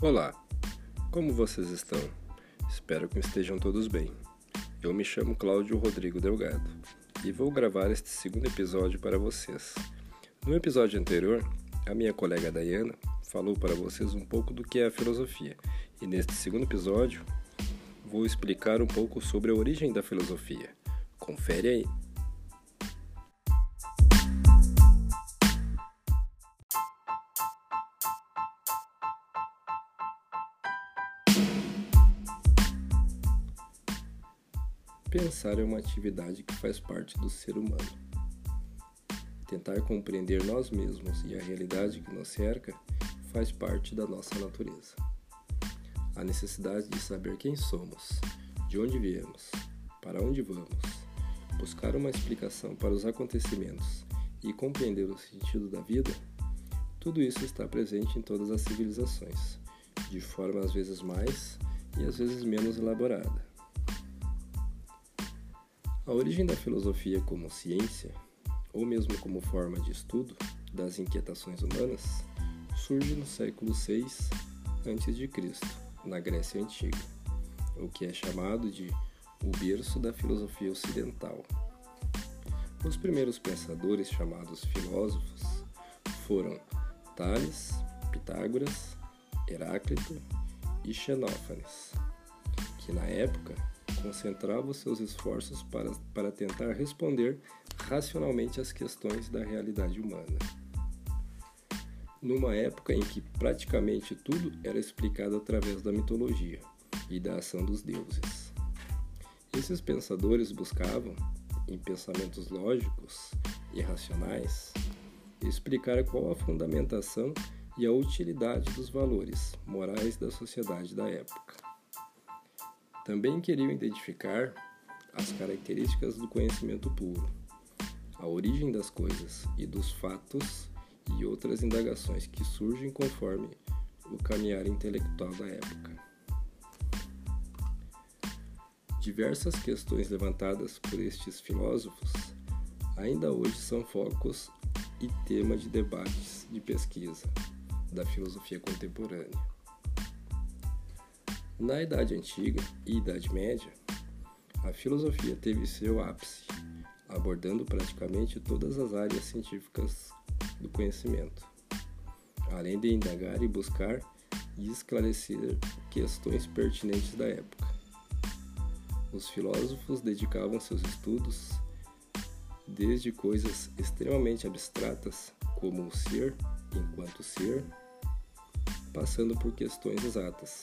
Olá, como vocês estão? Espero que estejam todos bem. Eu me chamo Cláudio Rodrigo Delgado e vou gravar este segundo episódio para vocês. No episódio anterior, a minha colega Dayana falou para vocês um pouco do que é a filosofia, e neste segundo episódio vou explicar um pouco sobre a origem da filosofia. Confere aí! Pensar é uma atividade que faz parte do ser humano. Tentar compreender nós mesmos e a realidade que nos cerca faz parte da nossa natureza. A necessidade de saber quem somos, de onde viemos, para onde vamos, buscar uma explicação para os acontecimentos e compreender o sentido da vida, tudo isso está presente em todas as civilizações, de forma às vezes mais e às vezes menos elaborada. A origem da filosofia como ciência, ou mesmo como forma de estudo das inquietações humanas, surge no século VI a.C., na Grécia Antiga, o que é chamado de o berço da filosofia ocidental. Os primeiros pensadores chamados filósofos foram Tales, Pitágoras, Heráclito e Xenófanes, que na época concentrava seus esforços para, para tentar responder racionalmente às questões da realidade humana. Numa época em que praticamente tudo era explicado através da mitologia e da ação dos deuses. Esses pensadores buscavam, em pensamentos lógicos e racionais, explicar qual a fundamentação e a utilidade dos valores morais da sociedade da época. Também queriam identificar as características do conhecimento puro, a origem das coisas e dos fatos e outras indagações que surgem conforme o caminhar intelectual da época. Diversas questões levantadas por estes filósofos ainda hoje são focos e tema de debates de pesquisa da filosofia contemporânea. Na Idade Antiga e Idade Média, a filosofia teve seu ápice, abordando praticamente todas as áreas científicas do conhecimento, além de indagar e buscar e esclarecer questões pertinentes da época. Os filósofos dedicavam seus estudos desde coisas extremamente abstratas, como o ser enquanto ser, passando por questões exatas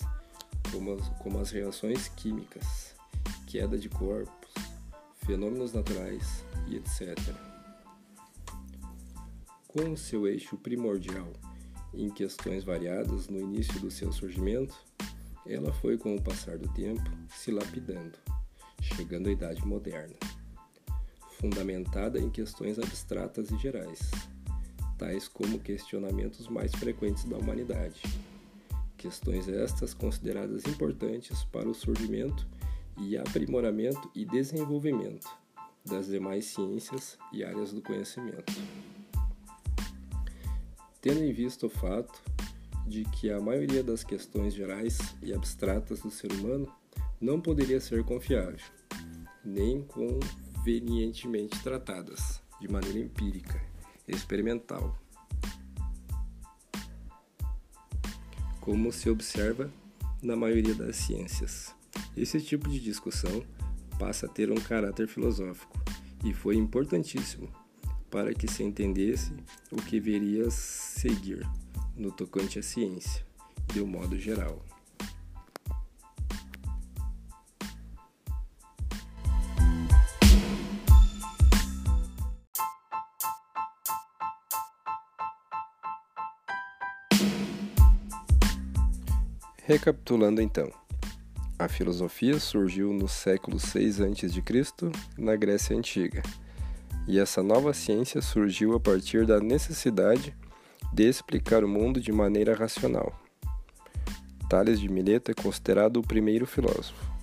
como as, como as reações químicas, queda de corpos, fenômenos naturais e etc. Com seu eixo primordial em questões variadas no início do seu surgimento, ela foi, com o passar do tempo, se lapidando, chegando à Idade Moderna, fundamentada em questões abstratas e gerais, tais como questionamentos mais frequentes da humanidade Questões estas consideradas importantes para o surgimento e aprimoramento e desenvolvimento das demais ciências e áreas do conhecimento. Tendo em vista o fato de que a maioria das questões gerais e abstratas do ser humano não poderia ser confiável, nem convenientemente tratadas de maneira empírica, experimental como se observa na maioria das ciências. Esse tipo de discussão passa a ter um caráter filosófico e foi importantíssimo para que se entendesse o que viria a seguir no tocante à ciência, de um modo geral. Recapitulando então, a filosofia surgiu no século 6 a.C., na Grécia Antiga, e essa nova ciência surgiu a partir da necessidade de explicar o mundo de maneira racional. Tales de Mileto é considerado o primeiro filósofo.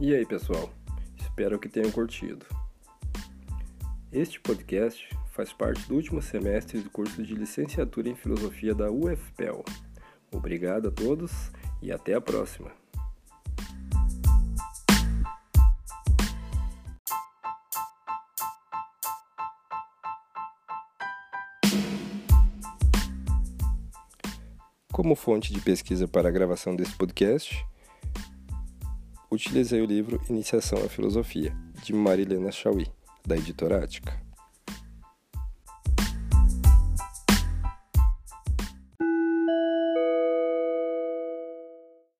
E aí, pessoal? Espero que tenham curtido. Este podcast faz parte do último semestre do curso de licenciatura em filosofia da UFPEL. Obrigado a todos e até a próxima. Como fonte de pesquisa para a gravação desse podcast, utilizei o livro Iniciação à Filosofia, de Marilena Chauí, da editora Ática.